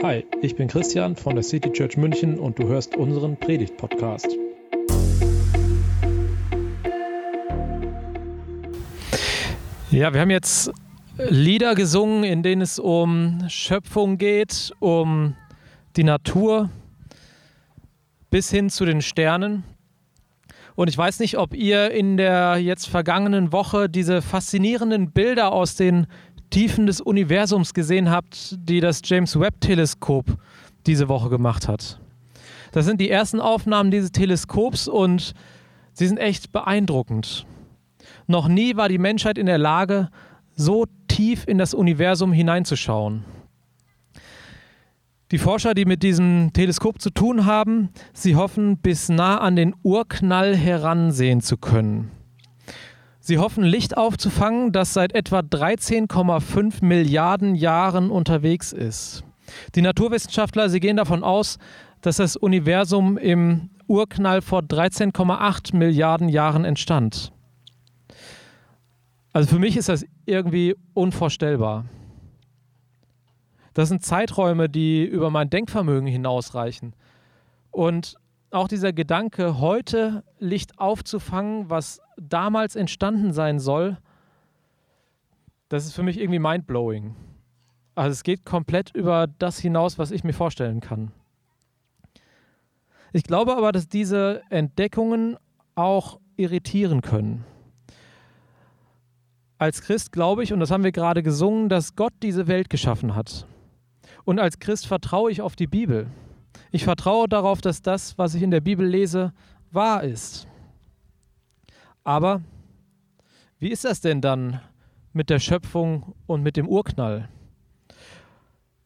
Hi, ich bin Christian von der City Church München und du hörst unseren Predigt-Podcast. Ja, wir haben jetzt Lieder gesungen, in denen es um Schöpfung geht, um die Natur bis hin zu den Sternen. Und ich weiß nicht, ob ihr in der jetzt vergangenen Woche diese faszinierenden Bilder aus den Tiefen des Universums gesehen habt, die das James Webb Teleskop diese Woche gemacht hat. Das sind die ersten Aufnahmen dieses Teleskops und sie sind echt beeindruckend. Noch nie war die Menschheit in der Lage, so tief in das Universum hineinzuschauen. Die Forscher, die mit diesem Teleskop zu tun haben, sie hoffen, bis nah an den Urknall heransehen zu können. Sie hoffen, Licht aufzufangen, das seit etwa 13,5 Milliarden Jahren unterwegs ist. Die Naturwissenschaftler, sie gehen davon aus, dass das Universum im Urknall vor 13,8 Milliarden Jahren entstand. Also für mich ist das irgendwie unvorstellbar. Das sind Zeiträume, die über mein Denkvermögen hinausreichen. Und auch dieser Gedanke, heute Licht aufzufangen, was damals entstanden sein soll, das ist für mich irgendwie mindblowing. Also es geht komplett über das hinaus, was ich mir vorstellen kann. Ich glaube aber, dass diese Entdeckungen auch irritieren können. Als Christ glaube ich, und das haben wir gerade gesungen, dass Gott diese Welt geschaffen hat. Und als Christ vertraue ich auf die Bibel. Ich vertraue darauf, dass das, was ich in der Bibel lese, wahr ist. Aber wie ist das denn dann mit der Schöpfung und mit dem Urknall?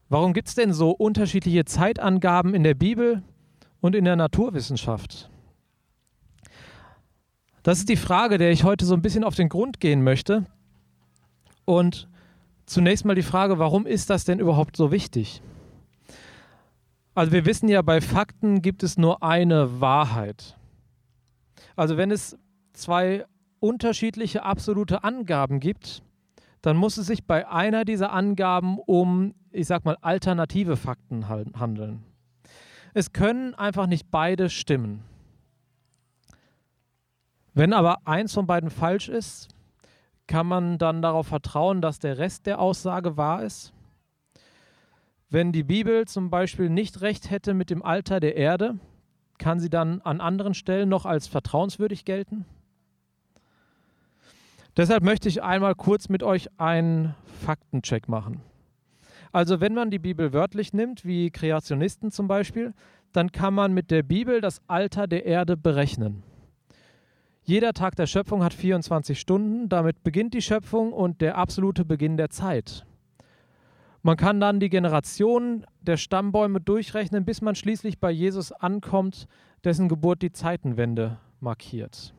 Warum gibt es denn so unterschiedliche Zeitangaben in der Bibel und in der Naturwissenschaft? Das ist die Frage, der ich heute so ein bisschen auf den Grund gehen möchte. Und zunächst mal die Frage, warum ist das denn überhaupt so wichtig? Also wir wissen ja, bei Fakten gibt es nur eine Wahrheit. Also wenn es zwei unterschiedliche absolute Angaben gibt, dann muss es sich bei einer dieser Angaben um, ich sag mal, alternative Fakten handeln. Es können einfach nicht beide stimmen. Wenn aber eins von beiden falsch ist, kann man dann darauf vertrauen, dass der Rest der Aussage wahr ist? Wenn die Bibel zum Beispiel nicht recht hätte mit dem Alter der Erde, kann sie dann an anderen Stellen noch als vertrauenswürdig gelten? Deshalb möchte ich einmal kurz mit euch einen Faktencheck machen. Also wenn man die Bibel wörtlich nimmt, wie Kreationisten zum Beispiel, dann kann man mit der Bibel das Alter der Erde berechnen. Jeder Tag der Schöpfung hat 24 Stunden, damit beginnt die Schöpfung und der absolute Beginn der Zeit. Man kann dann die Generationen der Stammbäume durchrechnen, bis man schließlich bei Jesus ankommt, dessen Geburt die Zeitenwende markiert.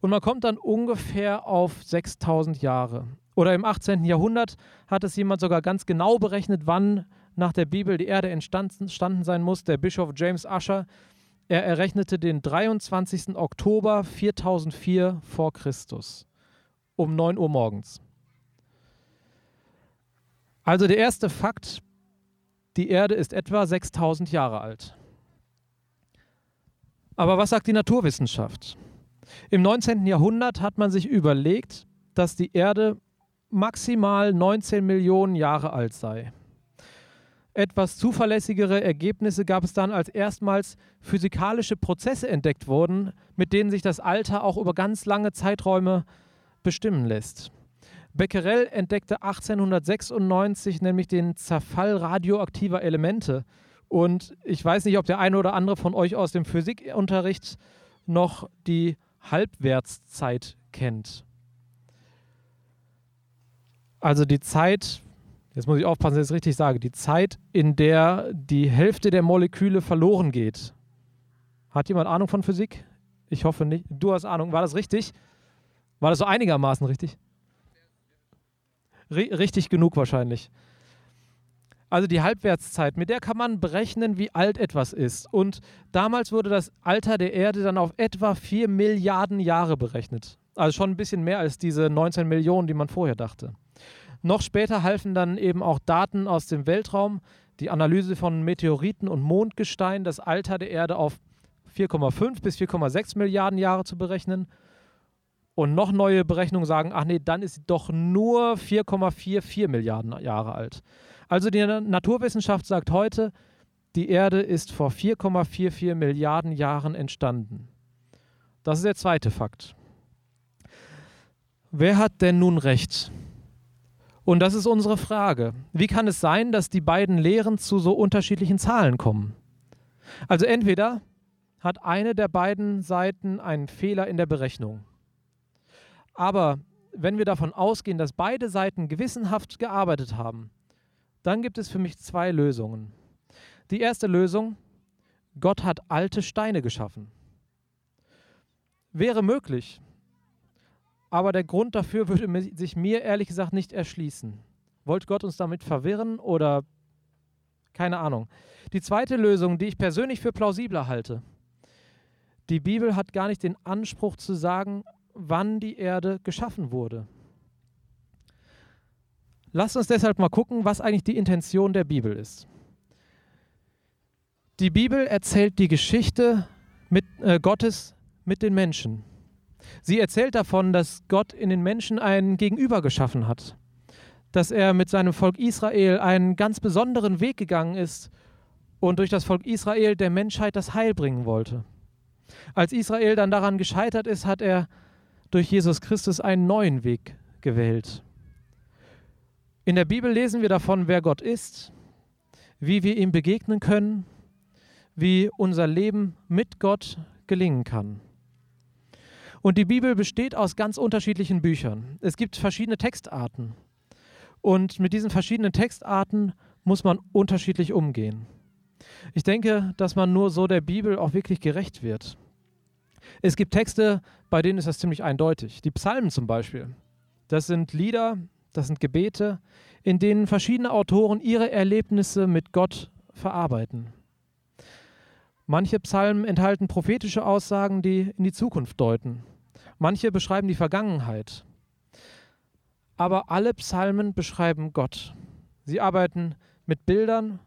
Und man kommt dann ungefähr auf 6000 Jahre. Oder im 18. Jahrhundert hat es jemand sogar ganz genau berechnet, wann nach der Bibel die Erde entstanden sein muss. Der Bischof James Usher, er errechnete den 23. Oktober 4004 vor Christus um 9 Uhr morgens. Also der erste Fakt, die Erde ist etwa 6000 Jahre alt. Aber was sagt die Naturwissenschaft? Im 19. Jahrhundert hat man sich überlegt, dass die Erde maximal 19 Millionen Jahre alt sei. Etwas zuverlässigere Ergebnisse gab es dann, als erstmals physikalische Prozesse entdeckt wurden, mit denen sich das Alter auch über ganz lange Zeiträume bestimmen lässt. Becquerel entdeckte 1896 nämlich den Zerfall radioaktiver Elemente. Und ich weiß nicht, ob der eine oder andere von euch aus dem Physikunterricht noch die Halbwertszeit kennt. Also die Zeit, jetzt muss ich aufpassen, dass ich es richtig sage, die Zeit, in der die Hälfte der Moleküle verloren geht. Hat jemand Ahnung von Physik? Ich hoffe nicht. Du hast Ahnung. War das richtig? War das so einigermaßen richtig? Richtig genug wahrscheinlich. Also die Halbwertszeit, mit der kann man berechnen, wie alt etwas ist. Und damals wurde das Alter der Erde dann auf etwa 4 Milliarden Jahre berechnet. Also schon ein bisschen mehr als diese 19 Millionen, die man vorher dachte. Noch später halfen dann eben auch Daten aus dem Weltraum, die Analyse von Meteoriten und Mondgestein, das Alter der Erde auf 4,5 bis 4,6 Milliarden Jahre zu berechnen. Und noch neue Berechnungen sagen, ach nee, dann ist sie doch nur 4,44 Milliarden Jahre alt. Also die Naturwissenschaft sagt heute, die Erde ist vor 4,44 Milliarden Jahren entstanden. Das ist der zweite Fakt. Wer hat denn nun recht? Und das ist unsere Frage. Wie kann es sein, dass die beiden Lehren zu so unterschiedlichen Zahlen kommen? Also entweder hat eine der beiden Seiten einen Fehler in der Berechnung. Aber wenn wir davon ausgehen, dass beide Seiten gewissenhaft gearbeitet haben, dann gibt es für mich zwei Lösungen. Die erste Lösung, Gott hat alte Steine geschaffen. Wäre möglich, aber der Grund dafür würde sich mir ehrlich gesagt nicht erschließen. Wollte Gott uns damit verwirren oder keine Ahnung. Die zweite Lösung, die ich persönlich für plausibler halte, die Bibel hat gar nicht den Anspruch zu sagen, wann die Erde geschaffen wurde. Lasst uns deshalb mal gucken, was eigentlich die Intention der Bibel ist. Die Bibel erzählt die Geschichte mit, äh, Gottes mit den Menschen. Sie erzählt davon, dass Gott in den Menschen einen Gegenüber geschaffen hat, dass er mit seinem Volk Israel einen ganz besonderen Weg gegangen ist und durch das Volk Israel der Menschheit das Heil bringen wollte. Als Israel dann daran gescheitert ist, hat er durch Jesus Christus einen neuen Weg gewählt. In der Bibel lesen wir davon, wer Gott ist, wie wir ihm begegnen können, wie unser Leben mit Gott gelingen kann. Und die Bibel besteht aus ganz unterschiedlichen Büchern. Es gibt verschiedene Textarten. Und mit diesen verschiedenen Textarten muss man unterschiedlich umgehen. Ich denke, dass man nur so der Bibel auch wirklich gerecht wird. Es gibt Texte, bei denen ist das ziemlich eindeutig. Die Psalmen zum Beispiel. Das sind Lieder, das sind Gebete, in denen verschiedene Autoren ihre Erlebnisse mit Gott verarbeiten. Manche Psalmen enthalten prophetische Aussagen, die in die Zukunft deuten. Manche beschreiben die Vergangenheit. Aber alle Psalmen beschreiben Gott. Sie arbeiten mit Bildern,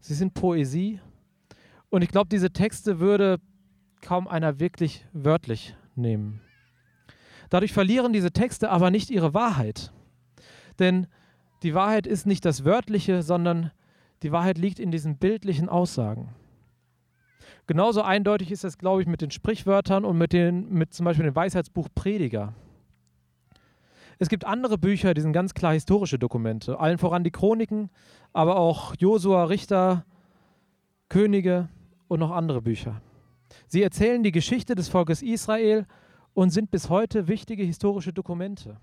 sie sind Poesie. Und ich glaube, diese Texte würde kaum einer wirklich wörtlich nehmen. Dadurch verlieren diese Texte aber nicht ihre Wahrheit. Denn die Wahrheit ist nicht das Wörtliche, sondern die Wahrheit liegt in diesen bildlichen Aussagen. Genauso eindeutig ist das, glaube ich, mit den Sprichwörtern und mit, den, mit zum Beispiel dem Weisheitsbuch Prediger. Es gibt andere Bücher, die sind ganz klar historische Dokumente, allen voran die Chroniken, aber auch Josua, Richter, Könige und noch andere Bücher. Sie erzählen die Geschichte des Volkes Israel und sind bis heute wichtige historische Dokumente.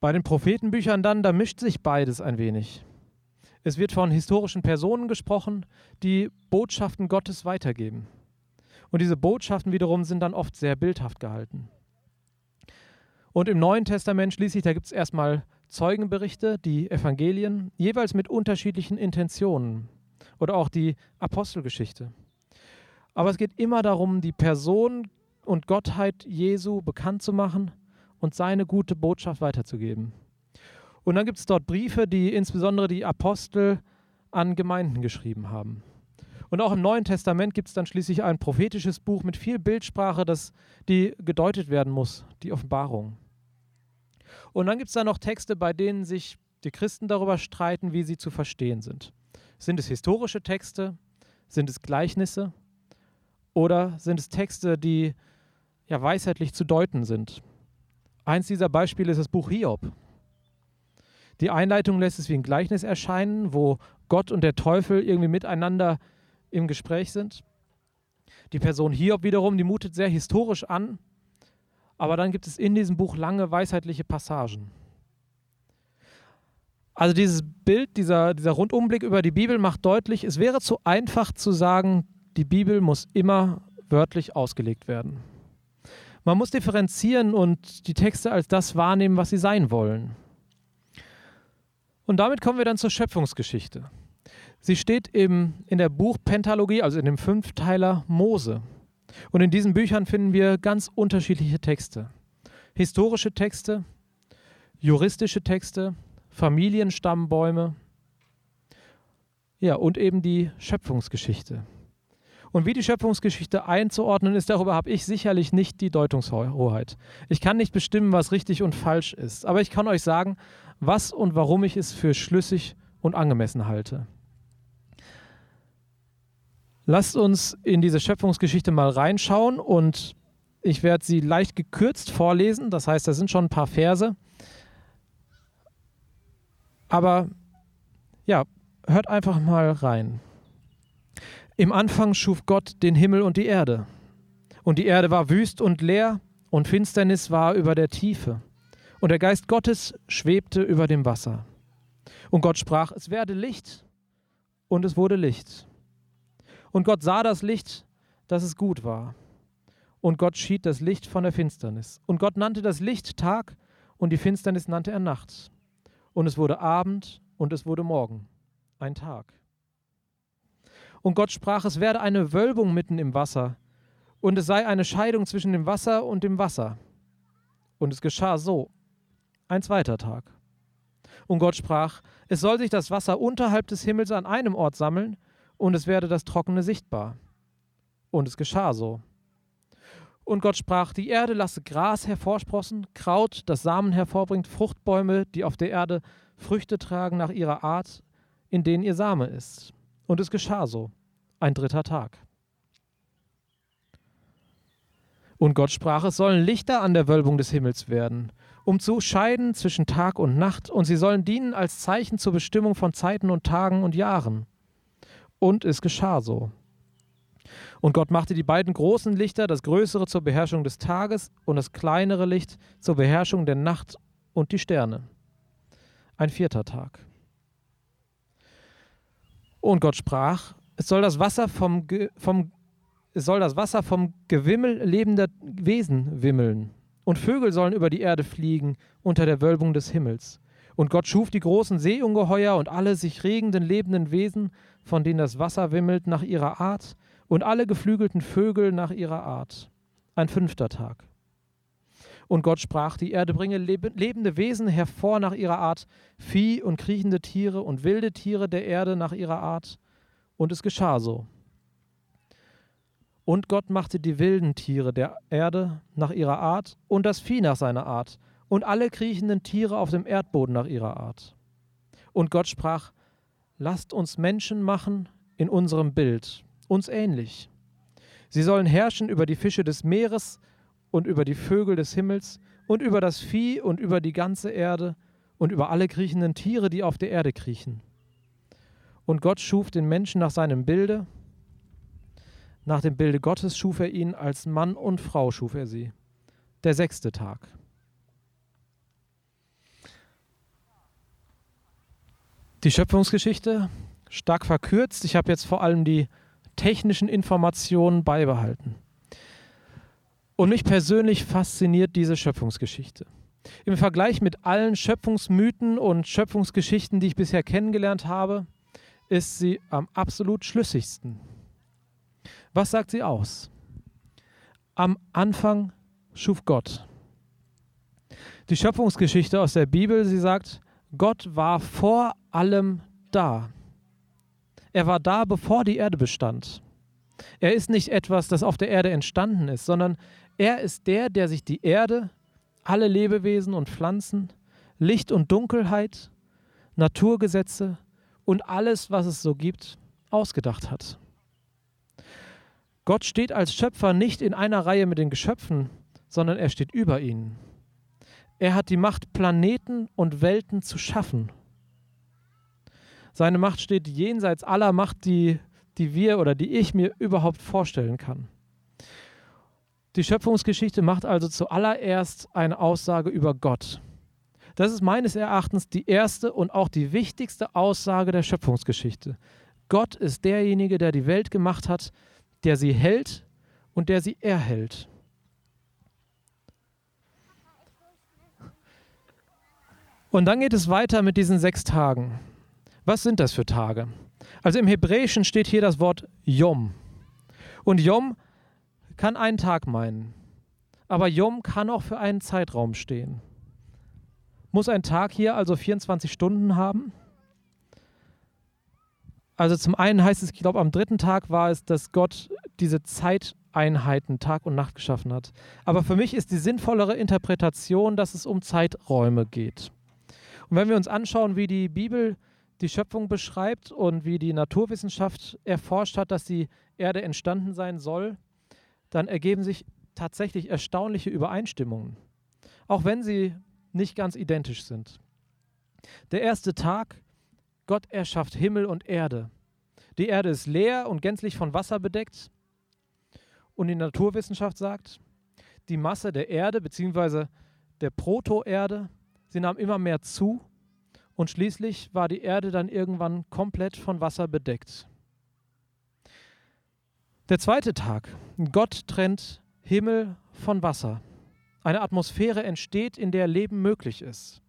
Bei den Prophetenbüchern dann, da mischt sich beides ein wenig. Es wird von historischen Personen gesprochen, die Botschaften Gottes weitergeben. Und diese Botschaften wiederum sind dann oft sehr bildhaft gehalten. Und im Neuen Testament schließlich, da gibt es erstmal Zeugenberichte, die Evangelien, jeweils mit unterschiedlichen Intentionen. Oder auch die Apostelgeschichte. Aber es geht immer darum, die Person und Gottheit Jesu bekannt zu machen und seine gute Botschaft weiterzugeben. Und dann gibt es dort Briefe, die insbesondere die Apostel an Gemeinden geschrieben haben. Und auch im Neuen Testament gibt es dann schließlich ein prophetisches Buch mit viel Bildsprache, das die gedeutet werden muss, die Offenbarung. Und dann gibt es da noch Texte, bei denen sich die Christen darüber streiten, wie sie zu verstehen sind. Sind es historische Texte? Sind es Gleichnisse? Oder sind es Texte, die ja weisheitlich zu deuten sind? Eins dieser Beispiele ist das Buch Hiob. Die Einleitung lässt es wie ein Gleichnis erscheinen, wo Gott und der Teufel irgendwie miteinander im Gespräch sind. Die Person Hiob wiederum, die mutet sehr historisch an, aber dann gibt es in diesem Buch lange weisheitliche Passagen. Also dieses Bild, dieser, dieser Rundumblick über die Bibel macht deutlich, es wäre zu einfach zu sagen, die Bibel muss immer wörtlich ausgelegt werden. Man muss differenzieren und die Texte als das wahrnehmen, was sie sein wollen. Und damit kommen wir dann zur Schöpfungsgeschichte. Sie steht im, in der Buchpentalogie, also in dem Fünfteiler Mose. Und in diesen Büchern finden wir ganz unterschiedliche Texte. Historische Texte, juristische Texte, Familienstammbäume, Ja, und eben die Schöpfungsgeschichte. Und wie die Schöpfungsgeschichte einzuordnen ist, darüber habe ich sicherlich nicht die Deutungshoheit. Ich kann nicht bestimmen, was richtig und falsch ist, aber ich kann euch sagen, was und warum ich es für schlüssig und angemessen halte. Lasst uns in diese Schöpfungsgeschichte mal reinschauen und ich werde sie leicht gekürzt vorlesen, das heißt, da sind schon ein paar Verse. Aber ja, hört einfach mal rein. Im Anfang schuf Gott den Himmel und die Erde. Und die Erde war wüst und leer, und Finsternis war über der Tiefe. Und der Geist Gottes schwebte über dem Wasser. Und Gott sprach, es werde Licht, und es wurde Licht. Und Gott sah das Licht, dass es gut war. Und Gott schied das Licht von der Finsternis. Und Gott nannte das Licht Tag, und die Finsternis nannte er Nacht. Und es wurde Abend, und es wurde Morgen, ein Tag. Und Gott sprach, es werde eine Wölbung mitten im Wasser, und es sei eine Scheidung zwischen dem Wasser und dem Wasser. Und es geschah so. Ein zweiter Tag. Und Gott sprach, es soll sich das Wasser unterhalb des Himmels an einem Ort sammeln, und es werde das Trockene sichtbar. Und es geschah so. Und Gott sprach, die Erde lasse Gras hervorsprossen, Kraut, das Samen hervorbringt, Fruchtbäume, die auf der Erde Früchte tragen nach ihrer Art, in denen ihr Same ist. Und es geschah so. Ein dritter Tag. Und Gott sprach, es sollen Lichter an der Wölbung des Himmels werden, um zu scheiden zwischen Tag und Nacht, und sie sollen dienen als Zeichen zur Bestimmung von Zeiten und Tagen und Jahren. Und es geschah so. Und Gott machte die beiden großen Lichter, das größere zur Beherrschung des Tages und das kleinere Licht zur Beherrschung der Nacht und die Sterne. Ein vierter Tag. Und Gott sprach, es soll das Wasser vom, vom, es soll das Wasser vom Gewimmel lebender Wesen wimmeln. Und Vögel sollen über die Erde fliegen unter der Wölbung des Himmels. Und Gott schuf die großen Seeungeheuer und alle sich regenden lebenden Wesen, von denen das Wasser wimmelt nach ihrer Art, und alle geflügelten Vögel nach ihrer Art. Ein fünfter Tag. Und Gott sprach, die Erde bringe lebende Wesen hervor nach ihrer Art, Vieh und kriechende Tiere und wilde Tiere der Erde nach ihrer Art. Und es geschah so. Und Gott machte die wilden Tiere der Erde nach ihrer Art und das Vieh nach seiner Art und alle kriechenden Tiere auf dem Erdboden nach ihrer Art. Und Gott sprach, lasst uns Menschen machen in unserem Bild, uns ähnlich. Sie sollen herrschen über die Fische des Meeres und über die Vögel des Himmels und über das Vieh und über die ganze Erde und über alle kriechenden Tiere, die auf der Erde kriechen. Und Gott schuf den Menschen nach seinem Bilde. Nach dem Bilde Gottes schuf er ihn, als Mann und Frau schuf er sie. Der sechste Tag. Die Schöpfungsgeschichte stark verkürzt. Ich habe jetzt vor allem die technischen Informationen beibehalten. Und mich persönlich fasziniert diese Schöpfungsgeschichte. Im Vergleich mit allen Schöpfungsmythen und Schöpfungsgeschichten, die ich bisher kennengelernt habe, ist sie am absolut schlüssigsten. Was sagt sie aus? Am Anfang schuf Gott. Die Schöpfungsgeschichte aus der Bibel, sie sagt, Gott war vor allem da. Er war da, bevor die Erde bestand. Er ist nicht etwas, das auf der Erde entstanden ist, sondern er ist der, der sich die Erde, alle Lebewesen und Pflanzen, Licht und Dunkelheit, Naturgesetze und alles, was es so gibt, ausgedacht hat. Gott steht als Schöpfer nicht in einer Reihe mit den Geschöpfen, sondern er steht über ihnen. Er hat die Macht, Planeten und Welten zu schaffen. Seine Macht steht jenseits aller Macht, die, die wir oder die ich mir überhaupt vorstellen kann. Die Schöpfungsgeschichte macht also zuallererst eine Aussage über Gott. Das ist meines Erachtens die erste und auch die wichtigste Aussage der Schöpfungsgeschichte. Gott ist derjenige, der die Welt gemacht hat, der sie hält und der sie erhält. Und dann geht es weiter mit diesen sechs Tagen. Was sind das für Tage? Also im Hebräischen steht hier das Wort Yom. Und Yom kann einen Tag meinen. Aber Yom kann auch für einen Zeitraum stehen. Muss ein Tag hier also 24 Stunden haben? Also zum einen heißt es, ich glaube, am dritten Tag war es, dass Gott diese Zeiteinheiten Tag und Nacht geschaffen hat. Aber für mich ist die sinnvollere Interpretation, dass es um Zeiträume geht. Und wenn wir uns anschauen, wie die Bibel die Schöpfung beschreibt und wie die Naturwissenschaft erforscht hat, dass die Erde entstanden sein soll, dann ergeben sich tatsächlich erstaunliche Übereinstimmungen, auch wenn sie nicht ganz identisch sind. Der erste Tag, Gott erschafft Himmel und Erde. Die Erde ist leer und gänzlich von Wasser bedeckt. Und die Naturwissenschaft sagt, die Masse der Erde bzw. der Protoerde, sie nahm immer mehr zu und schließlich war die Erde dann irgendwann komplett von Wasser bedeckt. Der zweite Tag, Gott trennt Himmel von Wasser. Eine Atmosphäre entsteht, in der Leben möglich ist.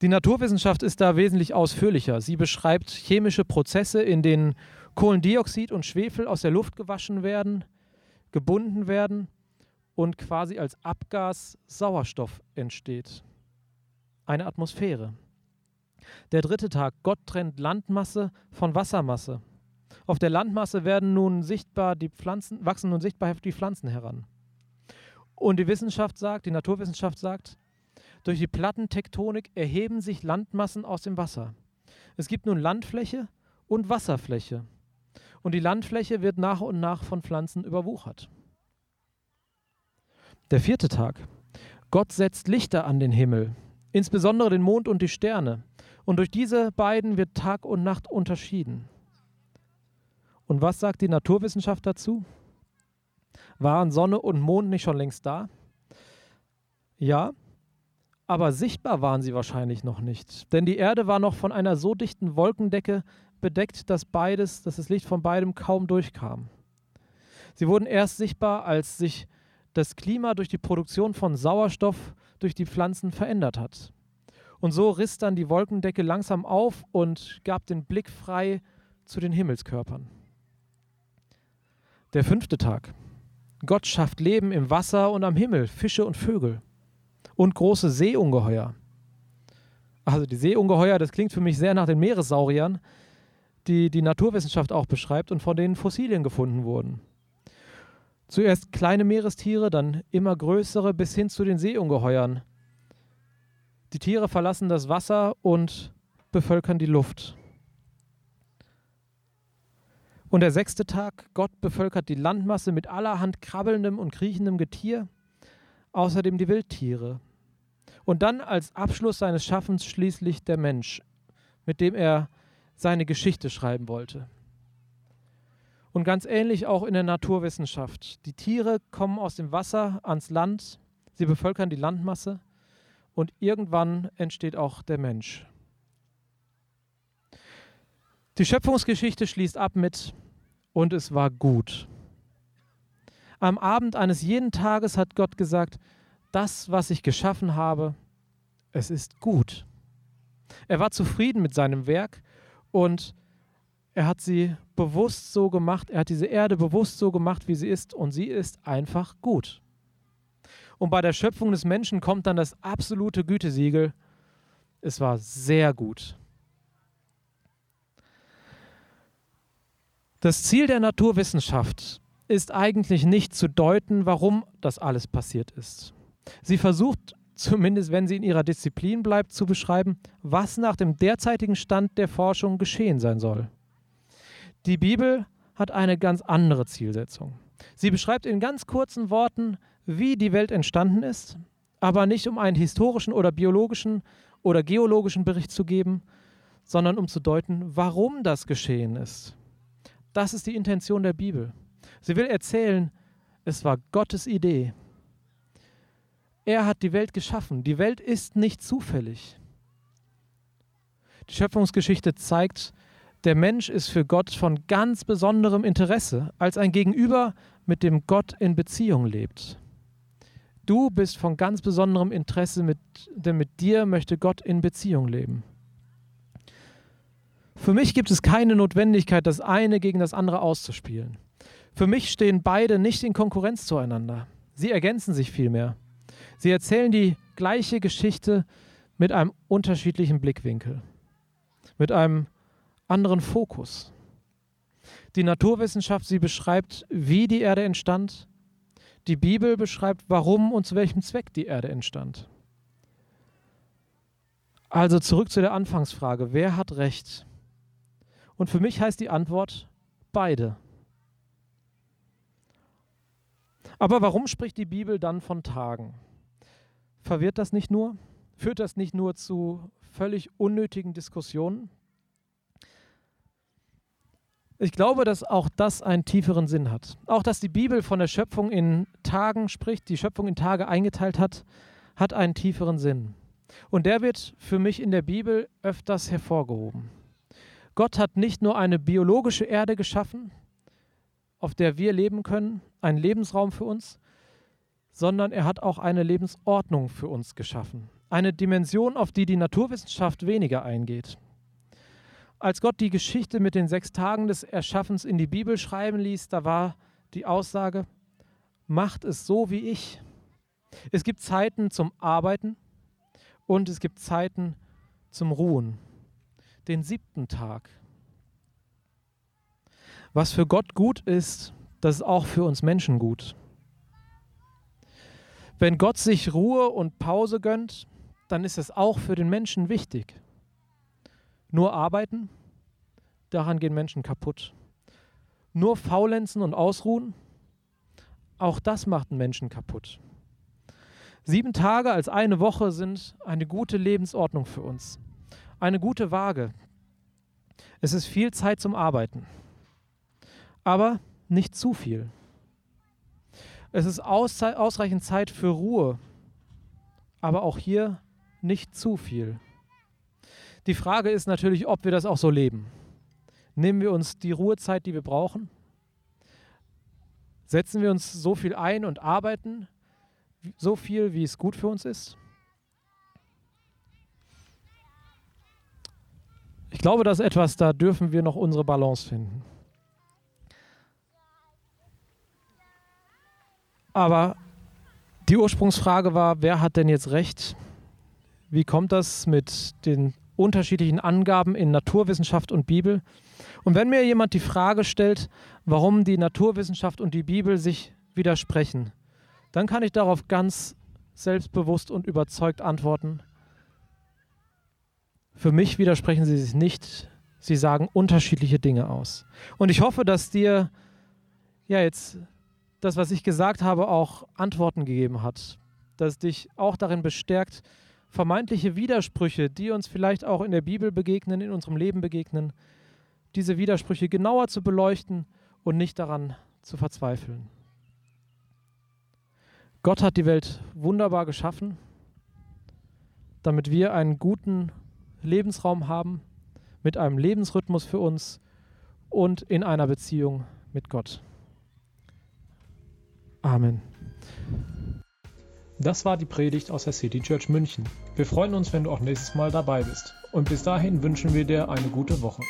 Die Naturwissenschaft ist da wesentlich ausführlicher. Sie beschreibt chemische Prozesse, in denen Kohlendioxid und Schwefel aus der Luft gewaschen werden, gebunden werden und quasi als Abgas Sauerstoff entsteht. Eine Atmosphäre. Der dritte Tag, Gott trennt Landmasse von Wassermasse. Auf der Landmasse werden nun sichtbar die Pflanzen, wachsen nun sichtbar die Pflanzen heran. Und die Wissenschaft sagt, die Naturwissenschaft sagt, durch die Plattentektonik erheben sich Landmassen aus dem Wasser. Es gibt nun Landfläche und Wasserfläche. Und die Landfläche wird nach und nach von Pflanzen überwuchert. Der vierte Tag. Gott setzt Lichter an den Himmel, insbesondere den Mond und die Sterne. Und durch diese beiden wird Tag und Nacht unterschieden. Und was sagt die Naturwissenschaft dazu? Waren Sonne und Mond nicht schon längst da? Ja, aber sichtbar waren sie wahrscheinlich noch nicht, denn die Erde war noch von einer so dichten Wolkendecke bedeckt, dass beides, dass das Licht von beidem kaum durchkam. Sie wurden erst sichtbar, als sich das Klima durch die Produktion von Sauerstoff durch die Pflanzen verändert hat. Und so riss dann die Wolkendecke langsam auf und gab den Blick frei zu den Himmelskörpern. Der fünfte Tag. Gott schafft Leben im Wasser und am Himmel, Fische und Vögel und große Seeungeheuer. Also die Seeungeheuer, das klingt für mich sehr nach den Meeressauriern, die die Naturwissenschaft auch beschreibt und von denen Fossilien gefunden wurden. Zuerst kleine Meerestiere, dann immer größere bis hin zu den Seeungeheuern. Die Tiere verlassen das Wasser und bevölkern die Luft. Und der sechste Tag, Gott bevölkert die Landmasse mit allerhand krabbelndem und kriechendem Getier, außerdem die Wildtiere. Und dann als Abschluss seines Schaffens schließlich der Mensch, mit dem er seine Geschichte schreiben wollte. Und ganz ähnlich auch in der Naturwissenschaft. Die Tiere kommen aus dem Wasser ans Land, sie bevölkern die Landmasse und irgendwann entsteht auch der Mensch. Die Schöpfungsgeschichte schließt ab mit und es war gut. Am Abend eines jeden Tages hat Gott gesagt, das, was ich geschaffen habe, es ist gut. Er war zufrieden mit seinem Werk und er hat sie bewusst so gemacht, er hat diese Erde bewusst so gemacht, wie sie ist und sie ist einfach gut. Und bei der Schöpfung des Menschen kommt dann das absolute Gütesiegel. Es war sehr gut. Das Ziel der Naturwissenschaft ist eigentlich nicht zu deuten, warum das alles passiert ist. Sie versucht, zumindest wenn sie in ihrer Disziplin bleibt, zu beschreiben, was nach dem derzeitigen Stand der Forschung geschehen sein soll. Die Bibel hat eine ganz andere Zielsetzung. Sie beschreibt in ganz kurzen Worten, wie die Welt entstanden ist, aber nicht um einen historischen oder biologischen oder geologischen Bericht zu geben, sondern um zu deuten, warum das geschehen ist. Das ist die Intention der Bibel. Sie will erzählen, es war Gottes Idee. Er hat die Welt geschaffen. Die Welt ist nicht zufällig. Die Schöpfungsgeschichte zeigt, der Mensch ist für Gott von ganz besonderem Interesse, als ein Gegenüber, mit dem Gott in Beziehung lebt. Du bist von ganz besonderem Interesse, mit, denn mit dir möchte Gott in Beziehung leben. Für mich gibt es keine Notwendigkeit, das eine gegen das andere auszuspielen. Für mich stehen beide nicht in Konkurrenz zueinander. Sie ergänzen sich vielmehr. Sie erzählen die gleiche Geschichte mit einem unterschiedlichen Blickwinkel, mit einem anderen Fokus. Die Naturwissenschaft, sie beschreibt, wie die Erde entstand. Die Bibel beschreibt, warum und zu welchem Zweck die Erde entstand. Also zurück zu der Anfangsfrage, wer hat recht? Und für mich heißt die Antwort beide. Aber warum spricht die Bibel dann von Tagen? Verwirrt das nicht nur? Führt das nicht nur zu völlig unnötigen Diskussionen? Ich glaube, dass auch das einen tieferen Sinn hat. Auch dass die Bibel von der Schöpfung in Tagen spricht, die Schöpfung in Tage eingeteilt hat, hat einen tieferen Sinn. Und der wird für mich in der Bibel öfters hervorgehoben. Gott hat nicht nur eine biologische Erde geschaffen, auf der wir leben können, einen Lebensraum für uns, sondern er hat auch eine Lebensordnung für uns geschaffen. Eine Dimension, auf die die Naturwissenschaft weniger eingeht. Als Gott die Geschichte mit den sechs Tagen des Erschaffens in die Bibel schreiben ließ, da war die Aussage, macht es so wie ich. Es gibt Zeiten zum Arbeiten und es gibt Zeiten zum Ruhen. Den siebten Tag. Was für Gott gut ist, das ist auch für uns Menschen gut. Wenn Gott sich Ruhe und Pause gönnt, dann ist es auch für den Menschen wichtig. Nur arbeiten, daran gehen Menschen kaputt. Nur faulenzen und ausruhen, auch das macht einen Menschen kaputt. Sieben Tage als eine Woche sind eine gute Lebensordnung für uns. Eine gute Waage. Es ist viel Zeit zum Arbeiten. Aber nicht zu viel. Es ist ausreichend Zeit für Ruhe, aber auch hier nicht zu viel. Die Frage ist natürlich, ob wir das auch so leben. Nehmen wir uns die Ruhezeit, die wir brauchen? Setzen wir uns so viel ein und arbeiten so viel, wie es gut für uns ist? Ich glaube, das ist etwas, da dürfen wir noch unsere Balance finden. Aber die Ursprungsfrage war, wer hat denn jetzt recht? Wie kommt das mit den unterschiedlichen Angaben in Naturwissenschaft und Bibel? Und wenn mir jemand die Frage stellt, warum die Naturwissenschaft und die Bibel sich widersprechen, dann kann ich darauf ganz selbstbewusst und überzeugt antworten. Für mich widersprechen sie sich nicht, sie sagen unterschiedliche Dinge aus. Und ich hoffe, dass dir ja jetzt das, was ich gesagt habe, auch Antworten gegeben hat, dass dich auch darin bestärkt, vermeintliche Widersprüche, die uns vielleicht auch in der Bibel begegnen, in unserem Leben begegnen, diese Widersprüche genauer zu beleuchten und nicht daran zu verzweifeln. Gott hat die Welt wunderbar geschaffen, damit wir einen guten Lebensraum haben, mit einem Lebensrhythmus für uns und in einer Beziehung mit Gott. Amen. Das war die Predigt aus der City Church München. Wir freuen uns, wenn du auch nächstes Mal dabei bist. Und bis dahin wünschen wir dir eine gute Woche.